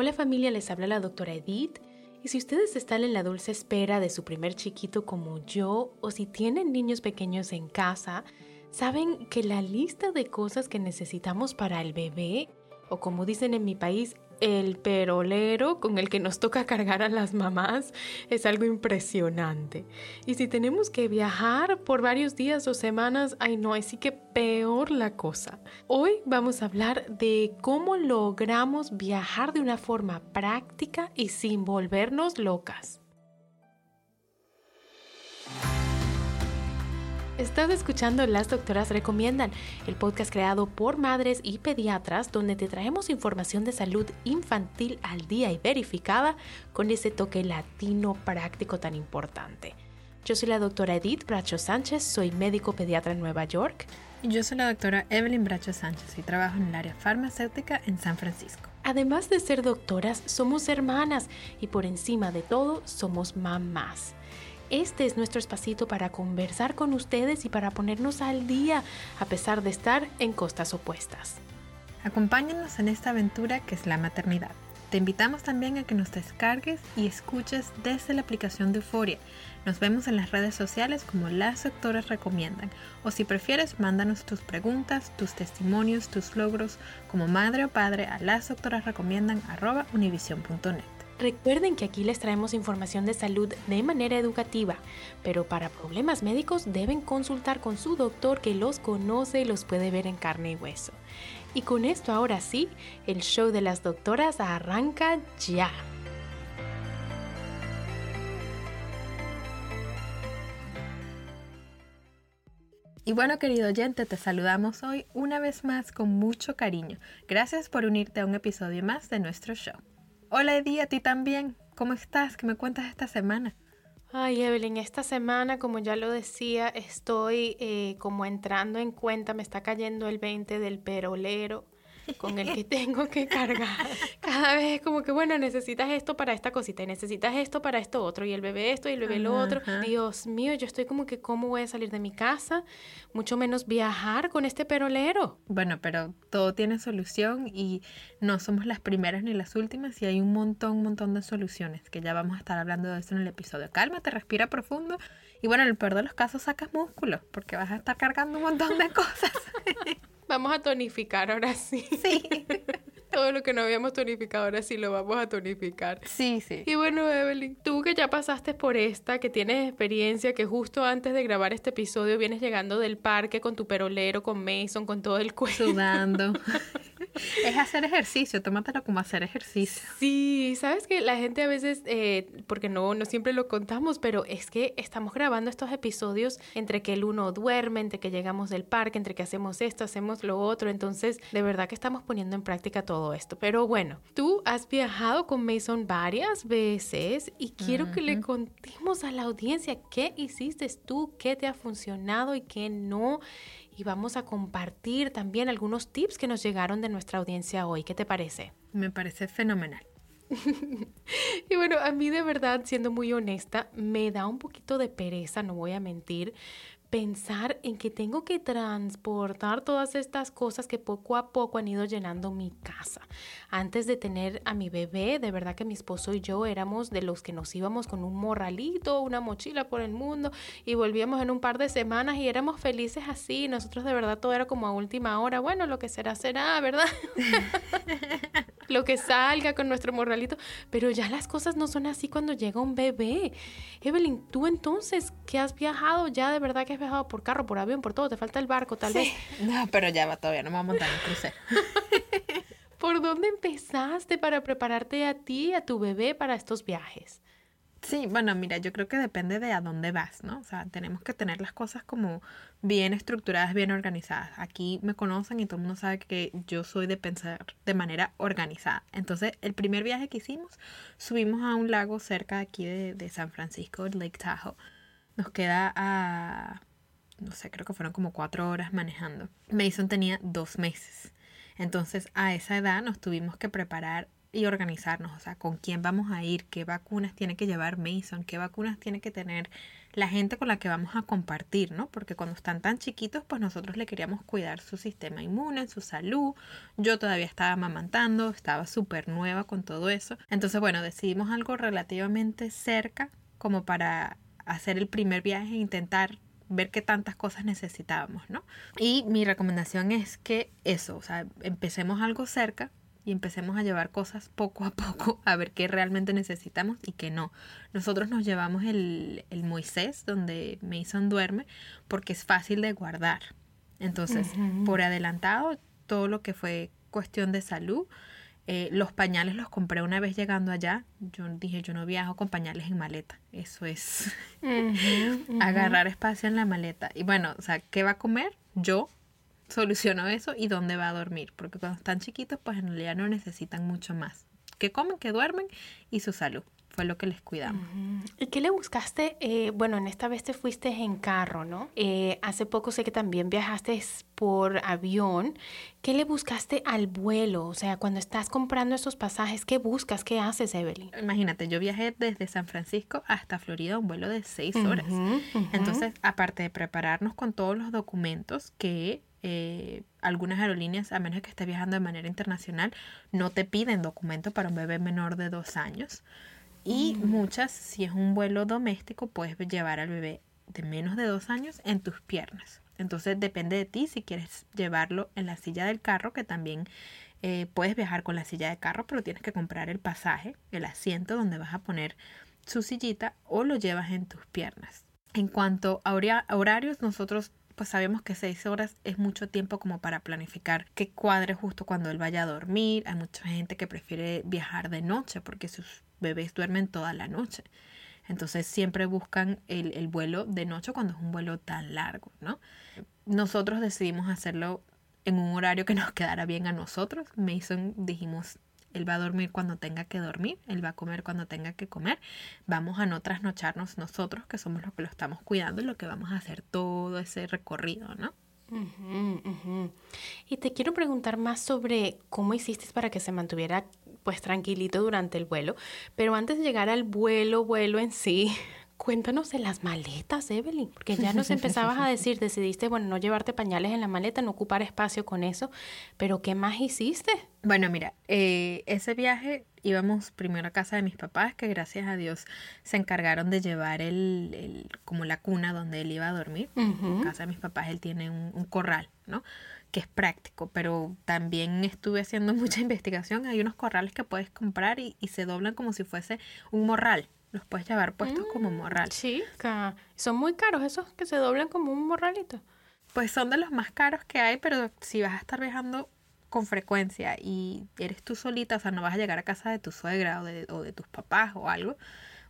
Hola familia, les habla la doctora Edith. Y si ustedes están en la dulce espera de su primer chiquito como yo, o si tienen niños pequeños en casa, saben que la lista de cosas que necesitamos para el bebé, o como dicen en mi país, el perolero con el que nos toca cargar a las mamás es algo impresionante. Y si tenemos que viajar por varios días o semanas, ay no, así que peor la cosa. Hoy vamos a hablar de cómo logramos viajar de una forma práctica y sin volvernos locas. Estás escuchando Las Doctoras Recomiendan, el podcast creado por madres y pediatras donde te traemos información de salud infantil al día y verificada con ese toque latino práctico tan importante. Yo soy la doctora Edith Bracho Sánchez, soy médico pediatra en Nueva York. Y yo soy la doctora Evelyn Bracho Sánchez y trabajo en el área farmacéutica en San Francisco. Además de ser doctoras, somos hermanas y por encima de todo somos mamás. Este es nuestro espacito para conversar con ustedes y para ponernos al día, a pesar de estar en costas opuestas. Acompáñanos en esta aventura que es la maternidad. Te invitamos también a que nos descargues y escuches desde la aplicación de Euforia. Nos vemos en las redes sociales como Las Doctoras Recomiendan. O si prefieres, mándanos tus preguntas, tus testimonios, tus logros como madre o padre a lasdoctorasrecomiendan.univision.net. Recuerden que aquí les traemos información de salud de manera educativa, pero para problemas médicos deben consultar con su doctor que los conoce y los puede ver en carne y hueso. Y con esto ahora sí, el show de las doctoras arranca ya. Y bueno, querido oyente, te saludamos hoy una vez más con mucho cariño. Gracias por unirte a un episodio más de nuestro show. Hola Eddie, a ti también. ¿Cómo estás? ¿Qué me cuentas esta semana? Ay, Evelyn, esta semana, como ya lo decía, estoy eh, como entrando en cuenta, me está cayendo el 20 del perolero con el que tengo que cargar. Cada vez como que, bueno, necesitas esto para esta cosita y necesitas esto para esto otro y el bebé esto y el bebé lo otro. Dios mío, yo estoy como que, ¿cómo voy a salir de mi casa? Mucho menos viajar con este perolero. Bueno, pero todo tiene solución y no somos las primeras ni las últimas y hay un montón, un montón de soluciones que ya vamos a estar hablando de eso en el episodio. Cálmate, respira profundo y bueno, en el peor de los casos sacas músculos porque vas a estar cargando un montón de cosas. Vamos a tonificar ahora sí. Sí. Todo lo que no habíamos tonificado ahora sí lo vamos a tonificar. Sí, sí. Y bueno, Evelyn, tú que ya pasaste por esta, que tienes experiencia, que justo antes de grabar este episodio vienes llegando del parque con tu perolero, con Mason, con todo el cuello. Sudando. es hacer ejercicio, tómatelo como hacer ejercicio. Sí, sabes que la gente a veces, eh, porque no, no siempre lo contamos, pero es que estamos grabando estos episodios entre que el uno duerme, entre que llegamos del parque, entre que hacemos esto, hacemos lo otro. Entonces, de verdad que estamos poniendo en práctica todo esto. Pero bueno, tú has viajado con Mason varias veces y quiero que le contemos a la audiencia qué hiciste tú, qué te ha funcionado y qué no y vamos a compartir también algunos tips que nos llegaron de nuestra audiencia hoy. ¿Qué te parece? Me parece fenomenal. y bueno, a mí de verdad, siendo muy honesta, me da un poquito de pereza, no voy a mentir, pensar en que tengo que transportar todas estas cosas que poco a poco han ido llenando mi casa. Antes de tener a mi bebé, de verdad que mi esposo y yo éramos de los que nos íbamos con un morralito, una mochila por el mundo y volvíamos en un par de semanas y éramos felices así. Nosotros de verdad todo era como a última hora. Bueno, lo que será, será, ¿verdad? lo que salga con nuestro morralito. Pero ya las cosas no son así cuando llega un bebé. Evelyn, tú entonces que has viajado ya de verdad que has viajado por carro, por avión, por todo, te falta el barco tal vez. No, pero ya va, todavía no me voy a montar en crucero. ¿Por dónde empezaste para prepararte a ti y a tu bebé para estos viajes? Sí, bueno, mira, yo creo que depende de a dónde vas, ¿no? O sea, tenemos que tener las cosas como bien estructuradas, bien organizadas. Aquí me conocen y todo el mundo sabe que yo soy de pensar de manera organizada. Entonces, el primer viaje que hicimos, subimos a un lago cerca de aquí de, de San Francisco, Lake Tahoe. Nos queda a, no sé, creo que fueron como cuatro horas manejando. Mason tenía dos meses. Entonces, a esa edad nos tuvimos que preparar y organizarnos, o sea, con quién vamos a ir, qué vacunas tiene que llevar Mason, qué vacunas tiene que tener la gente con la que vamos a compartir, ¿no? Porque cuando están tan chiquitos, pues nosotros le queríamos cuidar su sistema inmune, su salud. Yo todavía estaba amamantando, estaba súper nueva con todo eso. Entonces, bueno, decidimos algo relativamente cerca como para hacer el primer viaje e intentar ver qué tantas cosas necesitábamos, ¿no? Y mi recomendación es que eso, o sea, empecemos algo cerca y empecemos a llevar cosas poco a poco a ver qué realmente necesitamos y qué no. Nosotros nos llevamos el, el Moisés donde Mason duerme porque es fácil de guardar. Entonces, por adelantado, todo lo que fue cuestión de salud, eh, los pañales los compré una vez llegando allá. Yo dije, yo no viajo con pañales en maleta. Eso es agarrar espacio en la maleta. Y bueno, o sea, ¿qué va a comer? Yo soluciono eso y dónde va a dormir, porque cuando están chiquitos pues en realidad no necesitan mucho más. Que comen, que duermen y su salud fue lo que les cuidamos. ¿Y qué le buscaste? Eh, bueno, en esta vez te fuiste en carro, ¿no? Eh, hace poco sé que también viajaste por avión. ¿Qué le buscaste al vuelo? O sea, cuando estás comprando esos pasajes, ¿qué buscas? ¿Qué haces, Evelyn? Imagínate, yo viajé desde San Francisco hasta Florida, un vuelo de seis horas. Entonces, aparte de prepararnos con todos los documentos que eh, algunas aerolíneas, a menos que estés viajando de manera internacional, no te piden documento para un bebé menor de dos años. Y mm. muchas, si es un vuelo doméstico, puedes llevar al bebé de menos de dos años en tus piernas. Entonces depende de ti si quieres llevarlo en la silla del carro, que también eh, puedes viajar con la silla de carro, pero tienes que comprar el pasaje, el asiento donde vas a poner su sillita o lo llevas en tus piernas. En cuanto a horarios, nosotros pues sabemos que seis horas es mucho tiempo como para planificar que cuadre justo cuando él vaya a dormir. Hay mucha gente que prefiere viajar de noche porque sus bebés duermen toda la noche. Entonces siempre buscan el, el vuelo de noche cuando es un vuelo tan largo, ¿no? Nosotros decidimos hacerlo en un horario que nos quedara bien a nosotros. Mason dijimos, él va a dormir cuando tenga que dormir, él va a comer cuando tenga que comer. Vamos a no trasnocharnos nosotros, que somos los que lo estamos cuidando y lo que vamos a hacer todo ese recorrido, ¿no? Y te quiero preguntar más sobre cómo hiciste para que se mantuviera pues tranquilito durante el vuelo, pero antes de llegar al vuelo, vuelo en sí, Cuéntanos de las maletas, Evelyn, porque ya nos empezabas a decir, decidiste, bueno, no llevarte pañales en la maleta, no ocupar espacio con eso, pero ¿qué más hiciste? Bueno, mira, eh, ese viaje íbamos primero a casa de mis papás, que gracias a Dios se encargaron de llevar el, como la cuna donde él iba a dormir. En casa de mis papás él tiene un, corral, ¿no? Que es práctico, pero también estuve haciendo mucha investigación. Hay unos corrales que puedes comprar y, y se doblan como si fuese un morral los puedes llevar puestos como morral. Sí, son muy caros esos que se doblan como un morralito. Pues son de los más caros que hay, pero si vas a estar viajando con frecuencia y eres tú solita, o sea, no vas a llegar a casa de tu suegra o de, o de tus papás o algo,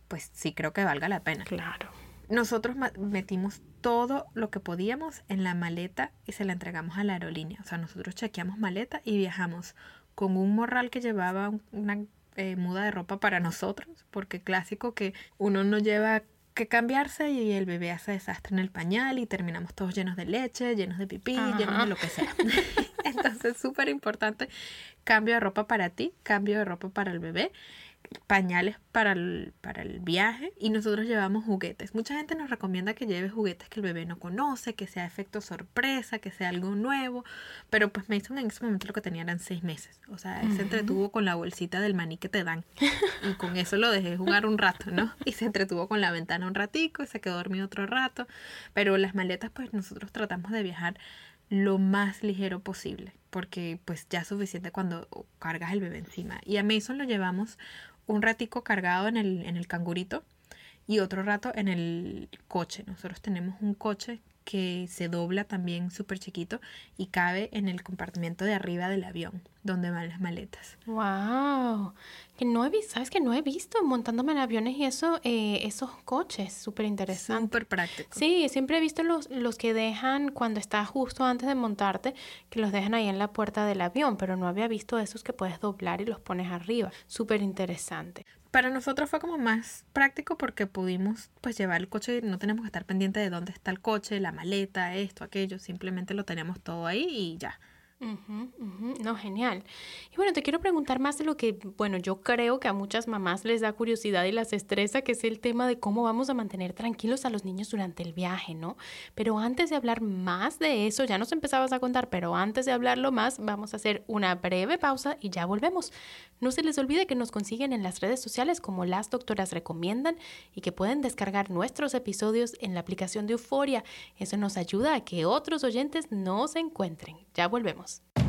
pues sí creo que valga la pena. Claro. Nosotros metimos todo lo que podíamos en la maleta y se la entregamos a la aerolínea. O sea, nosotros chequeamos maleta y viajamos con un morral que llevaba una eh, muda de ropa para nosotros, porque clásico que uno no lleva que cambiarse y el bebé hace desastre en el pañal y terminamos todos llenos de leche, llenos de pipí, llenos de lo que sea. Entonces, súper importante, cambio de ropa para ti, cambio de ropa para el bebé pañales para el, para el viaje y nosotros llevamos juguetes. Mucha gente nos recomienda que lleve juguetes que el bebé no conoce, que sea efecto sorpresa, que sea algo nuevo, pero pues Mason en ese momento lo que tenía eran seis meses. O sea, él se entretuvo con la bolsita del maní que te dan y con eso lo dejé jugar un rato, ¿no? Y se entretuvo con la ventana un ratico y se quedó dormido otro rato, pero las maletas pues nosotros tratamos de viajar lo más ligero posible, porque pues ya es suficiente cuando cargas el bebé encima. Y a Mason lo llevamos un ratico cargado en el, en el cangurito y otro rato en el coche. Nosotros tenemos un coche que se dobla también súper chiquito y cabe en el compartimento de arriba del avión, donde van las maletas. ¡Wow! Que no he visto, ¿sabes que no he visto montándome en aviones y eso, eh, esos coches? Súper interesante. Súper práctico. Sí, siempre he visto los, los que dejan cuando estás justo antes de montarte, que los dejan ahí en la puerta del avión, pero no había visto esos que puedes doblar y los pones arriba. Súper interesante para nosotros fue como más práctico porque pudimos pues llevar el coche, no tenemos que estar pendiente de dónde está el coche, la maleta, esto, aquello, simplemente lo tenemos todo ahí y ya. No, genial. Y bueno, te quiero preguntar más de lo que, bueno, yo creo que a muchas mamás les da curiosidad y las estresa, que es el tema de cómo vamos a mantener tranquilos a los niños durante el viaje, ¿no? Pero antes de hablar más de eso, ya nos empezabas a contar, pero antes de hablarlo más, vamos a hacer una breve pausa y ya volvemos. No se les olvide que nos consiguen en las redes sociales como las doctoras recomiendan y que pueden descargar nuestros episodios en la aplicación de Euforia. Eso nos ayuda a que otros oyentes nos encuentren. Ya volvemos details.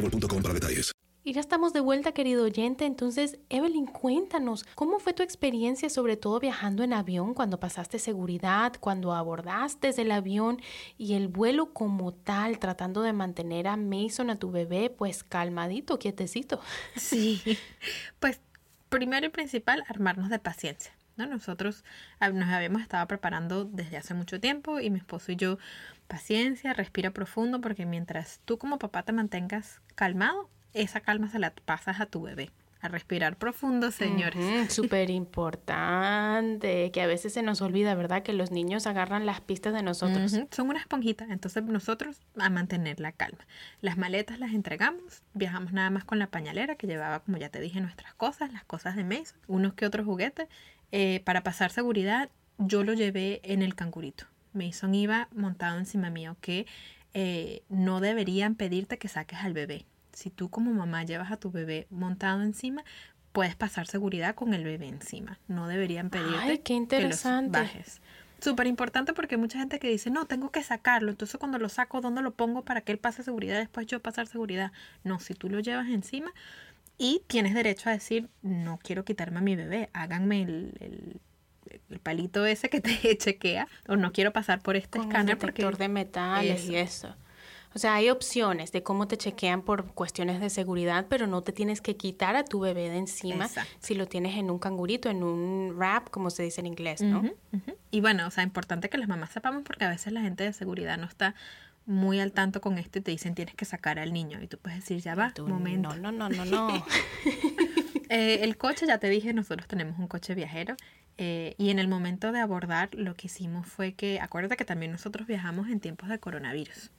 boostmobile.com para detalles. Y ya estamos de vuelta, querido oyente. Entonces, Evelyn, cuéntanos, ¿cómo fue tu experiencia, sobre todo viajando en avión, cuando pasaste seguridad, cuando abordaste el avión y el vuelo como tal, tratando de mantener a Mason, a tu bebé, pues calmadito, quietecito? Sí, pues primero y principal, armarnos de paciencia. ¿no? Nosotros nos habíamos estado preparando desde hace mucho tiempo y mi esposo y yo, paciencia, respira profundo porque mientras tú como papá te mantengas calmado, esa calma se la pasas a tu bebé. A respirar profundo, señores. Súper importante, que a veces se nos olvida, ¿verdad? Que los niños agarran las pistas de nosotros. Son una esponjita, entonces nosotros a mantener la calma. Las maletas las entregamos, viajamos nada más con la pañalera que llevaba, como ya te dije, nuestras cosas, las cosas de Mason, unos que otros juguetes eh, para pasar seguridad, yo lo llevé en el cangurito. Mason iba montado encima mío, que eh, no deberían pedirte que saques al bebé. Si tú como mamá llevas a tu bebé montado encima, puedes pasar seguridad con el bebé encima. No deberían pedirte qué interesante. que los bajes. Súper importante porque hay mucha gente que dice, no, tengo que sacarlo. Entonces cuando lo saco, ¿dónde lo pongo para que él pase seguridad? Después yo pasar seguridad. No, si tú lo llevas encima, y tienes derecho a decir, no quiero quitarme a mi bebé, háganme el, el, palito ese que te chequea, o no quiero pasar por este escáner. detector de metales y eso. O sea, hay opciones de cómo te chequean por cuestiones de seguridad, pero no te tienes que quitar a tu bebé de encima si lo tienes en un cangurito, en un wrap, como se dice en inglés, ¿no? Y bueno, o sea, importante que las mamás sepamos porque a veces la gente de seguridad no está muy al tanto con esto y te dicen tienes que sacar al niño y tú puedes decir ya va, un momento. No, no, no, no, no. Eh, el coche, ya te dije, nosotros tenemos un coche viajero eh, y en el momento de abordar lo que hicimos fue que, acuérdate que también nosotros viajamos en tiempos de coronavirus.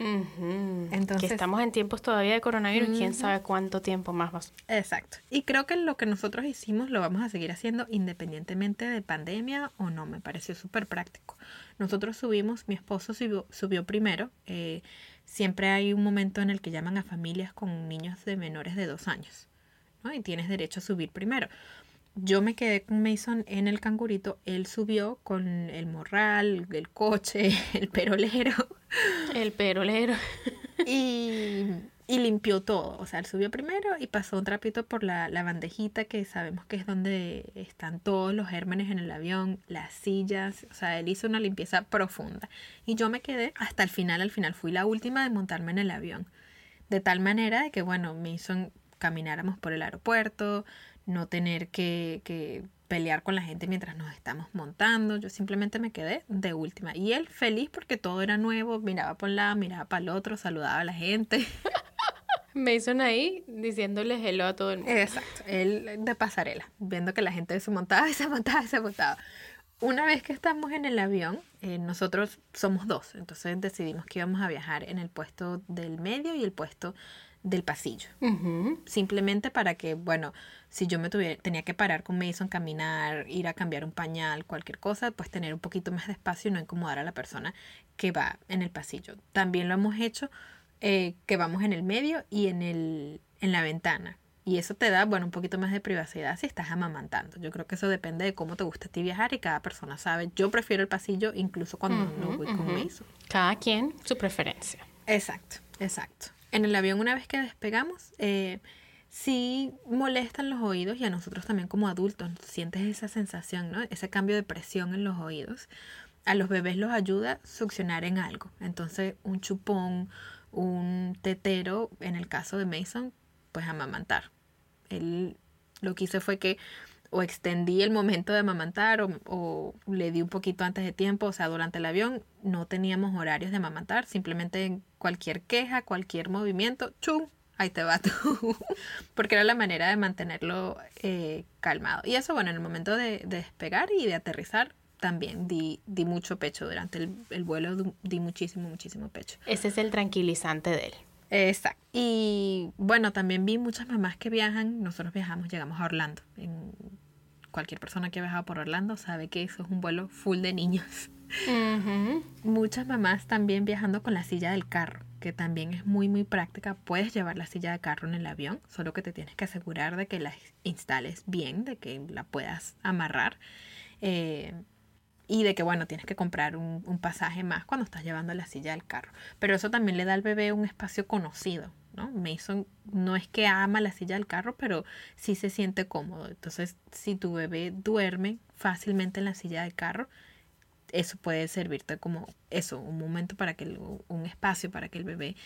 Entonces, que estamos en tiempos todavía de coronavirus, quién sabe cuánto tiempo más va. Exacto. Y creo que lo que nosotros hicimos lo vamos a seguir haciendo independientemente de pandemia o no. Me pareció súper práctico. Nosotros subimos, mi esposo subió, primero. Eh, siempre hay un momento en el que llaman a familias con niños de menores de dos años. ¿no? Y tienes derecho a subir primero. Yo me quedé con Mason en el cangurito, él subió con el morral, el coche, el perolero. El perolero. Y, y limpió todo. O sea, él subió primero y pasó un trapito por la, la, bandejita que sabemos que es donde están todos los gérmenes en el avión, las sillas. O sea, él hizo una limpieza profunda. Y yo me quedé hasta el final. Al final fui la última de montarme en el avión. De tal manera de que, bueno, hizo camináramos por el aeropuerto, no tener que, que, pelear con la gente mientras nos estamos montando. Yo simplemente me quedé de última. Y él feliz porque todo era nuevo, miraba por un lado, miraba para el otro, saludaba a la gente. Mason ahí diciéndole hello a todo el mundo. Exacto, él de pasarela, viendo que la gente se montaba y se montaba y se montaba. Una vez que estamos en el avión, eh, nosotros somos dos, entonces decidimos que íbamos a viajar en el puesto del medio y el puesto del pasillo. Simplemente para que, bueno, si yo me tuviera, tenía que parar con Mason, caminar, ir a cambiar un pañal, cualquier cosa, pues tener un poquito más de espacio y no incomodar a la persona que va en el pasillo. También lo hemos hecho eh, que vamos en el medio y en, el, en la ventana. Y eso te da, bueno, un poquito más de privacidad si estás amamantando. Yo creo que eso depende de cómo te gusta a ti viajar y cada persona sabe. Yo prefiero el pasillo incluso cuando no voy con Mason. Cada quien su preferencia. Exacto, exacto en el avión una vez que despegamos, eh, sí molestan los oídos y a nosotros también como adultos sientes esa sensación, ¿no? Ese cambio de presión en los oídos. A los bebés los ayuda succionar en algo. Entonces, un chupón, un tetero, en el caso de Mason, pues amamantar. Él lo que hice fue que o extendí el momento de amamantar o, o, le di un poquito antes de tiempo, o sea, durante el avión no teníamos horarios de amamantar, simplemente cualquier queja, cualquier movimiento, ¡chum! Ahí te va tú. Porque era la manera de mantenerlo eh, calmado. Y eso, bueno, en el momento de, despegar y de aterrizar, también di, di mucho pecho. Durante el, el vuelo di muchísimo, muchísimo pecho. Ese es el tranquilizante de él. Exacto. Y bueno, también vi muchas mamás que viajan. Nosotros viajamos, llegamos a Orlando. En cualquier persona que ha viajado por Orlando sabe que eso es un vuelo full de niños. Muchas mamás también viajando con la silla del carro, que también es muy muy práctica. Puedes llevar la silla de carro en el avión, solo que te tienes que asegurar de que la instales bien, de que la puedas amarrar. Eh, y de que, bueno, tienes que comprar un, un, pasaje más cuando estás llevando la silla del carro. Pero eso también le da al bebé un espacio conocido, ¿no? Mason no es que ama la silla del carro, pero sí se siente cómodo. Entonces, si tu bebé duerme fácilmente en la silla del carro, eso puede servirte como eso, un momento para que, un espacio para que el bebé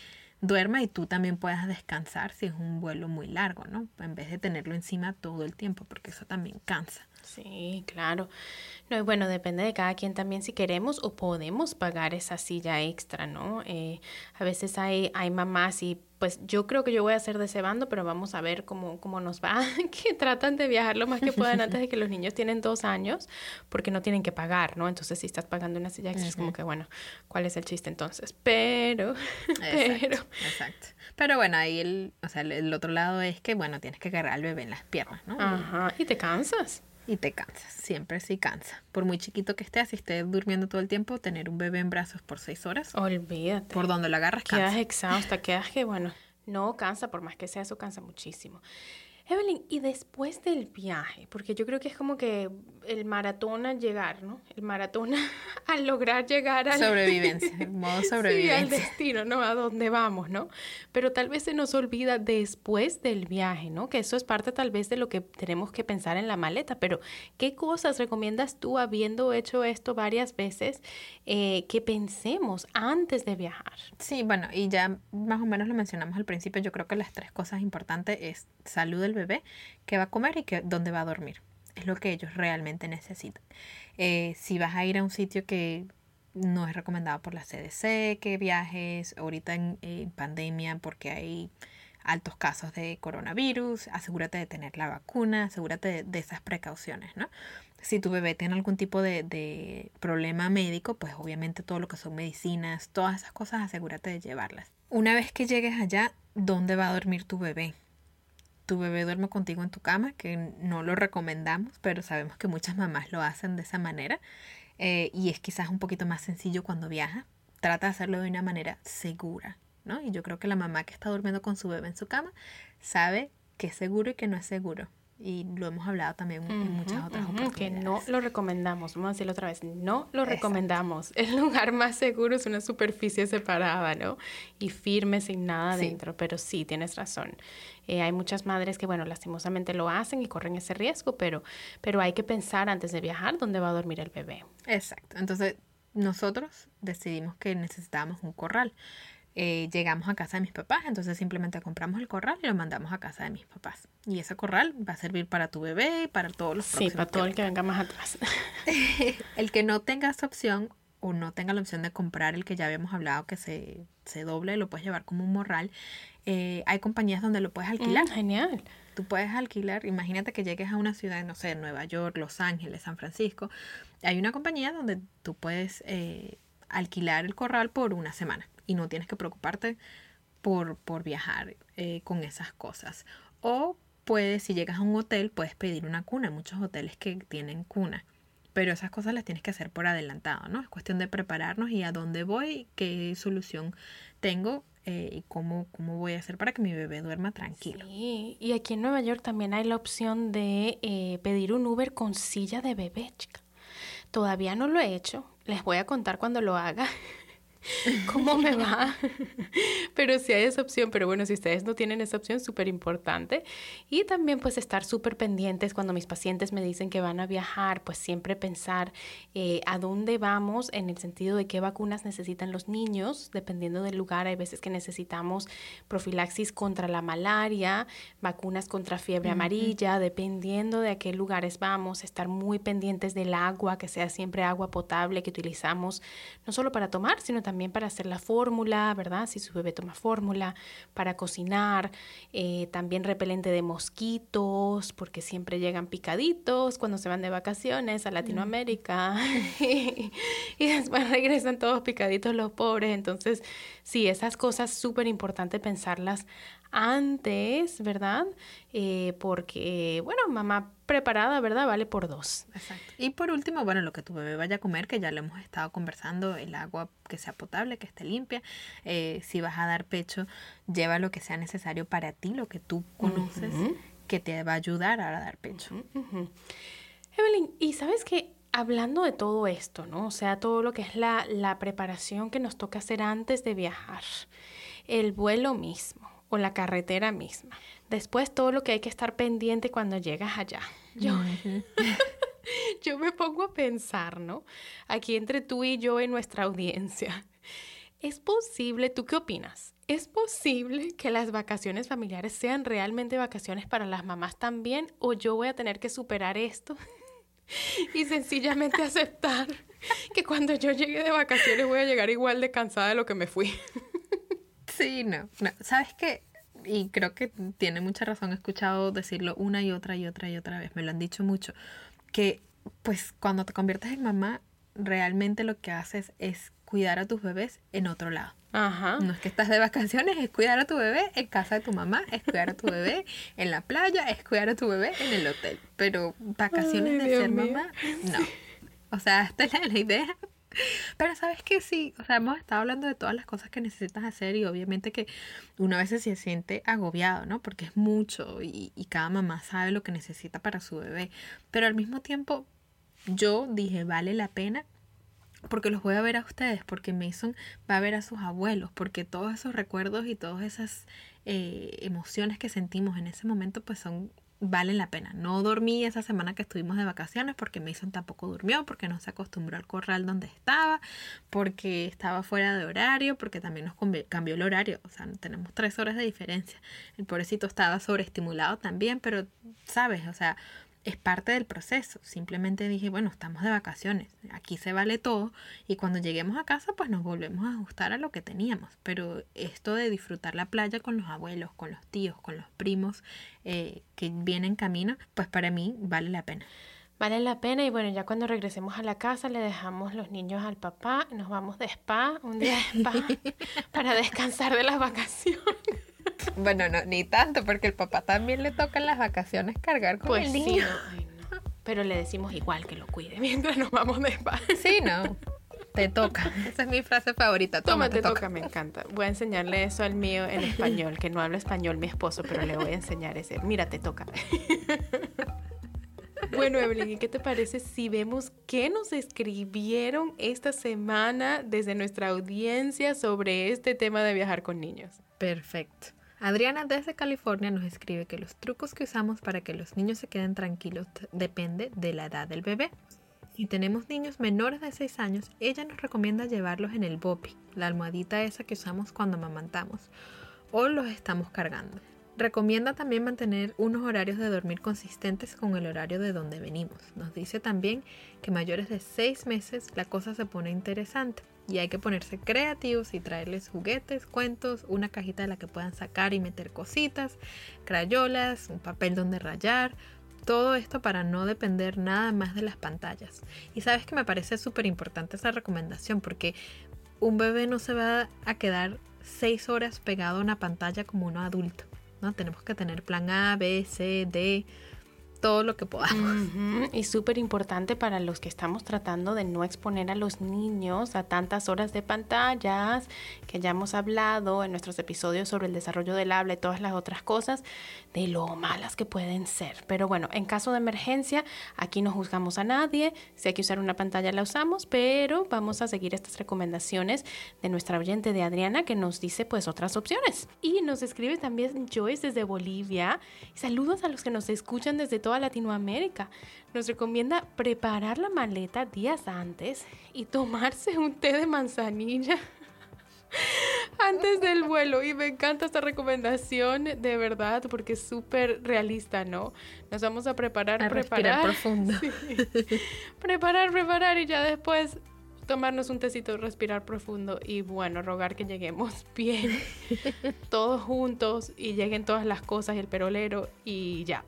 duerma y tú también puedas descansar si es un vuelo muy largo, ¿no? En vez de tenerlo encima todo el tiempo, porque eso también cansa. Sí, claro. No, y bueno, depende de cada quien también si queremos o podemos pagar esa silla extra, ¿no? Eh, a veces hay, hay mamás y pues yo creo que yo voy a hacer de ese bando, pero vamos a ver cómo, cómo nos va, que tratan de viajar lo más que puedan antes de que los niños tienen dos años, porque no tienen que pagar, ¿no? Entonces, si estás pagando una silla extra, es como que, bueno, ¿cuál es el chiste entonces? Pero, pero... Exacto. Pero bueno, ahí el, o sea, el otro lado es que, bueno, tienes que agarrar al bebé en las piernas, ¿no? Ajá, y te cansas y te cansas, siempre sí cansa. Por muy chiquito que estés, si estés durmiendo todo el tiempo, tener un bebé en brazos por seis horas. Olvídate. Por donde lo agarras, cansa. Quedas exhausta, quedas que, bueno, no cansa, por más que sea eso, cansa muchísimo. Evelyn, y después del viaje, porque yo creo que es como que el maratón al llegar, ¿no? El maratón al lograr llegar al... Sobrevivencia, el modo sobrevivencia. Sí, al destino, ¿no? A dónde vamos, ¿no? Pero tal vez se nos olvida después del viaje, ¿no? Que eso es parte tal vez de lo que tenemos que pensar en la maleta, pero ¿qué cosas recomiendas tú, habiendo hecho esto varias veces, eh, que pensemos antes de viajar? Sí, bueno, y ya más o menos lo mencionamos al principio, yo creo que las tres cosas importantes es salud del bebé, qué va a comer y qué, dónde va a dormir. Es lo que ellos realmente necesitan. Eh, si vas a ir a un sitio que no es recomendado por la CDC que viajes ahorita en, pandemia porque hay altos casos de coronavirus, asegúrate de tener la vacuna, asegúrate de, esas precauciones, ¿no? Si tu bebé tiene algún tipo de problema médico, pues obviamente todo lo que son medicinas, todas esas cosas, asegúrate de llevarlas. Una vez que llegues allá, ¿dónde va a dormir tu bebé? Tu bebé duerme contigo en tu cama, que no lo recomendamos, pero sabemos que muchas mamás lo hacen de esa manera. Eh, y es quizás un poquito más sencillo cuando viaja. Trata de hacerlo de una manera segura, ¿no? Y yo creo que la mamá que está durmiendo con su bebé en su cama sabe que es seguro y que no es seguro y lo hemos hablado también en muchas otras oportunidades. Que no lo recomendamos, vamos a decirlo otra vez, no lo recomendamos. El lugar más seguro es una superficie separada, ¿no? Y firme, sin nada dentro, pero sí, tienes razón. Eh, hay muchas madres que, bueno, lastimosamente lo hacen y corren ese riesgo, pero, pero hay que pensar antes de viajar dónde va a dormir el bebé. Exacto, entonces nosotros decidimos que necesitábamos un corral. Eh, llegamos a casa de mis papás, entonces simplemente compramos el corral y lo mandamos a casa de mis papás. Y ese corral va a servir para tu bebé y para todos los Sí, para todo el que venga más atrás. el que no tenga esa opción o no tenga la opción de comprar el que ya habíamos hablado que se, se doble, lo puedes llevar como un morral. Eh, hay compañías donde lo puedes alquilar. Mm, genial. Tú puedes alquilar, imagínate que llegues a una ciudad, no sé, Nueva York, Los Ángeles, San Francisco. Hay una compañía donde tú puedes eh, alquilar el corral por una semana y no tienes que preocuparte por, por viajar eh, con esas cosas. O puedes, si llegas a un hotel, puedes pedir una cuna. Hay muchos hoteles que tienen cuna. Pero esas cosas las tienes que hacer por adelantado, ¿no? Es cuestión de prepararnos y a dónde voy, qué solución tengo eh, y cómo, cómo voy a hacer para que mi bebé duerma tranquilo. Sí, y aquí en Nueva York también hay la opción de eh, pedir un Uber con silla de bebé, chica. Todavía no lo he hecho, les voy a contar cuando lo haga. cómo me va. pero si hay esa opción, pero bueno, si ustedes no tienen esa opción, súper importante. Y también pues estar súper pendientes cuando mis pacientes me dicen que van a viajar, pues siempre pensar eh, a dónde vamos en el sentido de qué vacunas necesitan los niños, dependiendo del lugar. Hay veces que necesitamos profilaxis contra la malaria, vacunas contra fiebre amarilla, dependiendo de a qué lugares vamos, estar muy pendientes del agua, que sea siempre agua potable que utilizamos, no solo para tomar, sino también también para hacer la fórmula, ¿verdad? Si su bebé toma fórmula, para cocinar, eh, también repelente de mosquitos, porque siempre llegan picaditos cuando se van de vacaciones a Latinoamérica y, después regresan todos picaditos los pobres. Entonces, sí, esas cosas súper importante pensarlas antes, ¿verdad? Eh, porque, bueno, mamá preparada, ¿verdad? Vale por dos. Exacto. Y por último, bueno, lo que tu bebé vaya a comer, que ya lo hemos estado conversando, el agua que sea potable, que esté limpia. Eh, si vas a dar pecho, lleva lo que sea necesario para ti, lo que tú conoces, que te va a ayudar a dar pecho. Evelyn, y sabes que hablando de todo esto, ¿no? O sea, todo lo que es la, la preparación que nos toca hacer antes de viajar, el vuelo mismo o la carretera misma. Después todo lo que hay que estar pendiente cuando llegas allá. Yo, yo me pongo a pensar, ¿no? Aquí entre tú y yo en nuestra audiencia. ¿Es posible, tú qué opinas? ¿Es posible que las vacaciones familiares sean realmente vacaciones para las mamás también? ¿O yo voy a tener que superar esto y sencillamente aceptar que cuando yo llegue de vacaciones voy a llegar igual de cansada de lo que me fui? Sí, no, no. ¿Sabes qué? Y creo que tiene mucha razón, he escuchado decirlo una y otra y otra y otra vez, me lo han dicho mucho, que pues cuando te conviertes en mamá, realmente lo que haces es cuidar a tus bebés en otro lado. Ajá. No es que estás de vacaciones, es cuidar a tu bebé en casa de tu mamá, es cuidar a tu bebé en la playa, es cuidar a tu bebé en el hotel. Pero vacaciones de ser mamá, no. O sea, esta es la idea pero sabes que sí, o sea, hemos estado hablando de todas las cosas que necesitas hacer y obviamente que una vez se siente agobiado, ¿no? Porque es mucho y, y cada mamá sabe lo que necesita para su bebé. Pero al mismo tiempo, yo dije, vale la pena porque los voy a ver a ustedes, porque Mason va a ver a sus abuelos, porque todos esos recuerdos y todas esas eh, emociones que sentimos en ese momento pues son vale la pena. No dormí esa semana que estuvimos de vacaciones porque Mason tampoco durmió, porque no se acostumbró al corral donde estaba, porque estaba fuera de horario, porque también nos cambió el horario. O sea, tenemos tres horas de diferencia. El pobrecito estaba sobreestimulado también, pero, ¿sabes? O sea, es parte del proceso. Simplemente dije, bueno, estamos de vacaciones, aquí se vale todo y cuando lleguemos a casa pues nos volvemos a ajustar a lo que teníamos. Pero esto de disfrutar la playa con los abuelos, con los tíos, con los primos eh, que vienen camino, pues para mí vale la pena. vale la pena y bueno, ya cuando regresemos a la casa le dejamos los niños al papá, nos vamos de spa, un día de spa, para descansar de las vacaciones. Bueno, no, ni tanto, porque el papá también le toca en las vacaciones cargar con Pues el sí, niño. no, ay, no. Pero le decimos igual que lo cuide mientras nos vamos de spa. Sí, no. Te toca. Esa es mi frase favorita. Toma, Toma, te toca, me encanta. Voy a enseñarle eso al mío en español, que no habla español mi esposo, pero le voy a enseñar ese. Mira, te toca. Bueno, Evelyn, ¿y qué te parece si vemos qué nos escribieron esta semana desde nuestra audiencia sobre este tema de viajar con niños? Perfecto. Adriana desde California nos escribe que los trucos que usamos para que los niños se queden tranquilos depende de la edad del bebé. Si tenemos niños menores de 6 años, ella nos recomienda llevarlos en el bopi, la almohadita esa que usamos cuando amamantamos, o los estamos cargando. Recomienda también mantener unos horarios de dormir consistentes con el horario de donde venimos. Nos dice también que mayores de 6 meses la cosa se pone interesante y hay que ponerse creativos y traerles juguetes, cuentos, una cajita de la que puedan sacar y meter cositas, crayolas, un papel donde rayar, todo esto para no depender nada más de las pantallas. Y sabes que me parece súper importante esa recomendación porque un bebé no se va a quedar 6 horas pegado a una pantalla como uno adulto. ¿no? Tenemos que tener plan A, B, C, D, todo lo que podamos. Ujú, Y súper importante para los que estamos tratando de no exponer a los niños a tantas horas de pantallas, que ya hemos hablado en nuestros episodios sobre el desarrollo del habla y todas las otras cosas, de lo malas que pueden ser. Pero bueno, en caso de emergencia, aquí no juzgamos a nadie, si hay que usar una pantalla la usamos, pero vamos a seguir estas recomendaciones de nuestra oyente de Adriana que nos dice pues otras opciones. Y nos escribe también Joyce desde Bolivia. Saludos a los que nos escuchan desde toda Latinoamérica. Nos recomienda preparar la maleta días antes y tomarse un té de manzanilla antes del vuelo. Y me encanta esta recomendación, de verdad, porque es súper realista, ¿no? Nos vamos a preparar, A respirar preparar. profundo. Sí. Preparar, preparar y ya después tomarnos un tecito, respirar profundo y bueno, rogar que lleguemos bien, todos juntos y lleguen todas las cosas y el perolero y ya.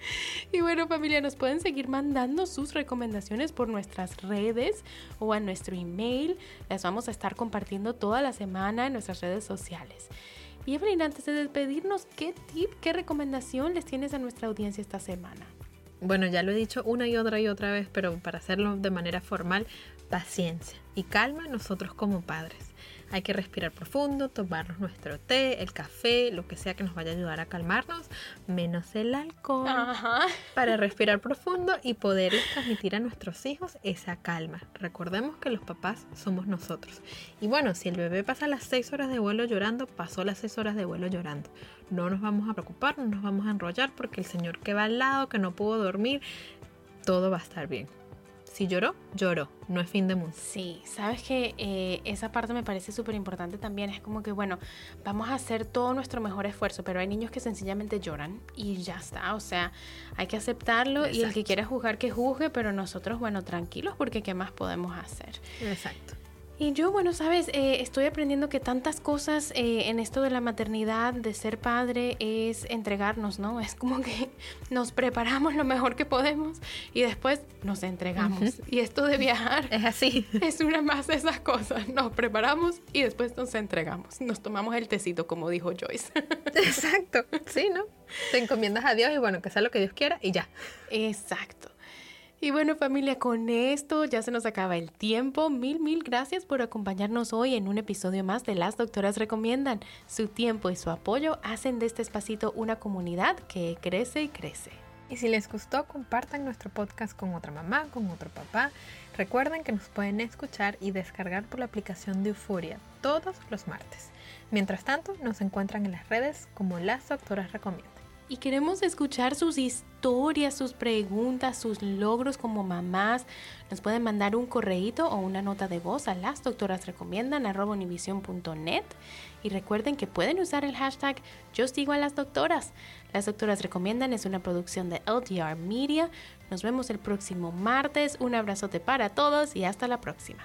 Y bueno familia, nos pueden seguir mandando sus recomendaciones por nuestras redes o a nuestro email. Las vamos a estar compartiendo toda la semana en nuestras redes sociales. Y Evelyn, antes de despedirnos, ¿qué tip, qué recomendación les tienes a nuestra audiencia esta semana? Bueno, ya lo he dicho una y otra y otra vez, pero para hacerlo de manera formal, paciencia y calma nosotros como padres. Hay que respirar profundo, tomarnos nuestro té, el café, lo que sea que nos vaya a ayudar a calmarnos, menos el alcohol, Ajá. para respirar profundo y poderles transmitir a nuestros hijos esa calma. Recordemos que los papás somos nosotros. Y bueno, si el bebé pasa las 6 horas de vuelo llorando, pasó las 6 horas de vuelo llorando. No nos vamos a preocupar, no nos vamos a enrollar porque el señor que va al lado, que no pudo dormir, todo va a estar bien. Si lloró, lloró, no es fin de mundo. Sí, sabes que eh, esa parte me parece súper importante también. Es como que, bueno, vamos a hacer todo nuestro mejor esfuerzo, pero hay niños que sencillamente lloran y ya está. O sea, hay que aceptarlo y el que quiera juzgar, que juzgue, pero nosotros, bueno, tranquilos porque ¿qué más podemos hacer? Exacto. Y yo, bueno, sabes, Eh, estoy aprendiendo que tantas cosas eh, en esto de la maternidad, de ser padre, es entregarnos, ¿no? Es como que nos preparamos lo mejor que podemos y después nos entregamos. Y esto de viajar Es así. es una más de esas cosas. Nos preparamos y después nos entregamos. Nos tomamos el tecito, como dijo Joyce. Exacto. Sí, ¿no? Te encomiendas a Dios y bueno, que sea lo que Dios quiera y ya. Exacto. Y bueno familia, con esto ya se nos acaba el tiempo. Mil, mil gracias por acompañarnos hoy en un episodio más de Las Doctoras Recomiendan. Su tiempo y su apoyo hacen de este espacito una comunidad que crece y crece. Y si les gustó, compartan nuestro podcast con otra mamá, con otro papá. Recuerden que nos pueden escuchar y descargar por la aplicación de Euforia todos los martes. Mientras tanto, nos encuentran en las redes como Las Doctoras Recomiendan. Y queremos escuchar sus historias, sus preguntas, sus logros como mamás. Nos pueden mandar un correíto o una nota de voz a las doctoras recomiendan. Y recuerden que pueden usar el hashtag Yo sigo a las doctoras. Las doctoras recomiendan es una producción de LDR Media. Nos vemos el próximo martes. Un abrazote para todos y hasta la próxima.